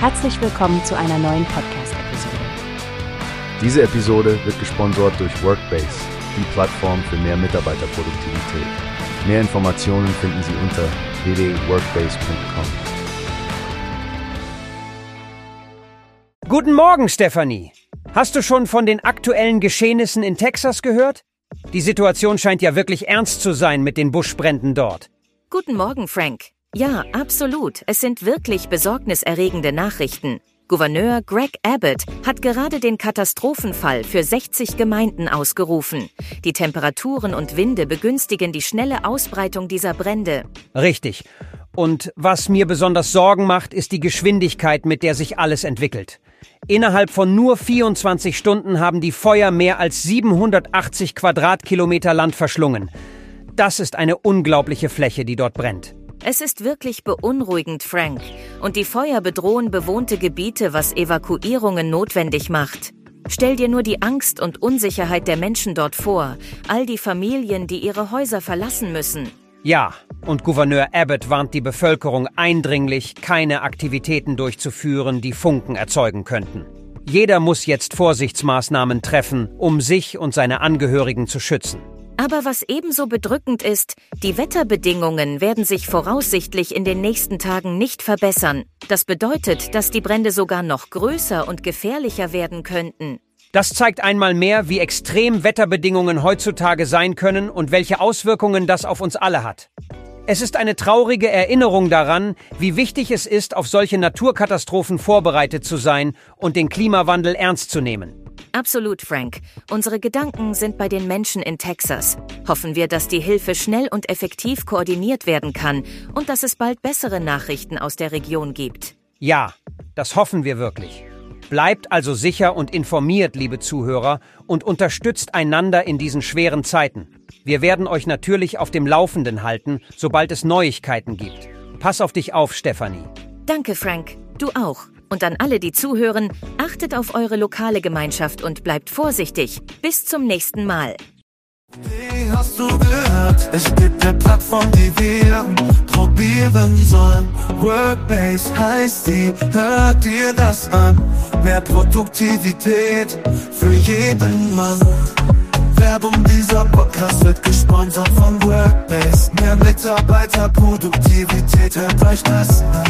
Herzlich willkommen zu einer neuen Podcast-Episode. Diese Episode wird gesponsert durch Workbase, die Plattform für mehr Mitarbeiterproduktivität. Mehr Informationen finden Sie unter www.workbase.com. Guten Morgen, Stephanie. Hast du schon von den aktuellen Geschehnissen in Texas gehört? Die Situation scheint ja wirklich ernst zu sein mit den Buschbränden dort. Guten Morgen, Frank. Ja, absolut. Es sind wirklich besorgniserregende Nachrichten. Gouverneur Greg Abbott hat gerade den Katastrophenfall für 60 Gemeinden ausgerufen. Die Temperaturen und Winde begünstigen die schnelle Ausbreitung dieser Brände. Richtig. Und was mir besonders Sorgen macht, ist die Geschwindigkeit, mit der sich alles entwickelt. Innerhalb von nur 24 Stunden haben die Feuer mehr als 780 Quadratkilometer Land verschlungen. Das ist eine unglaubliche Fläche, die dort brennt. Es ist wirklich beunruhigend, Frank. Und die Feuer bedrohen bewohnte Gebiete, was Evakuierungen notwendig macht. Stell dir nur die Angst und Unsicherheit der Menschen dort vor, all die Familien, die ihre Häuser verlassen müssen. Ja, und Gouverneur Abbott warnt die Bevölkerung eindringlich, keine Aktivitäten durchzuführen, die Funken erzeugen könnten. Jeder muss jetzt Vorsichtsmaßnahmen treffen, um sich und seine Angehörigen zu schützen. Aber was ebenso bedrückend ist, die Wetterbedingungen werden sich voraussichtlich in den nächsten Tagen nicht verbessern. Das bedeutet, dass die Brände sogar noch größer und gefährlicher werden könnten. Das zeigt einmal mehr, wie extrem Wetterbedingungen heutzutage sein können und welche Auswirkungen das auf uns alle hat. Es ist eine traurige Erinnerung daran, wie wichtig es ist, auf solche Naturkatastrophen vorbereitet zu sein und den Klimawandel ernst zu nehmen. Absolut, Frank. Unsere Gedanken sind bei den Menschen in Texas. Hoffen wir, dass die Hilfe schnell und effektiv koordiniert werden kann und dass es bald bessere Nachrichten aus der Region gibt. Ja, das hoffen wir wirklich. Bleibt also sicher und informiert, liebe Zuhörer, und unterstützt einander in diesen schweren Zeiten. Wir werden euch natürlich auf dem Laufenden halten, sobald es Neuigkeiten gibt. Pass auf dich auf, Stefanie. Danke, Frank. Du auch. Und an alle, die zuhören, achtet auf eure lokale Gemeinschaft und bleibt vorsichtig. Bis zum nächsten Mal. Wie hast du gehört? Es gibt eine Plattform, die wir probieren sollen. Workbase heißt die, hört dir das an. Mehr Produktivität für jeden Mann. Werbung, dieser Podcast wird gesponsert von Workbase. Mehr Mitarbeiterproduktivität, hört euch das an.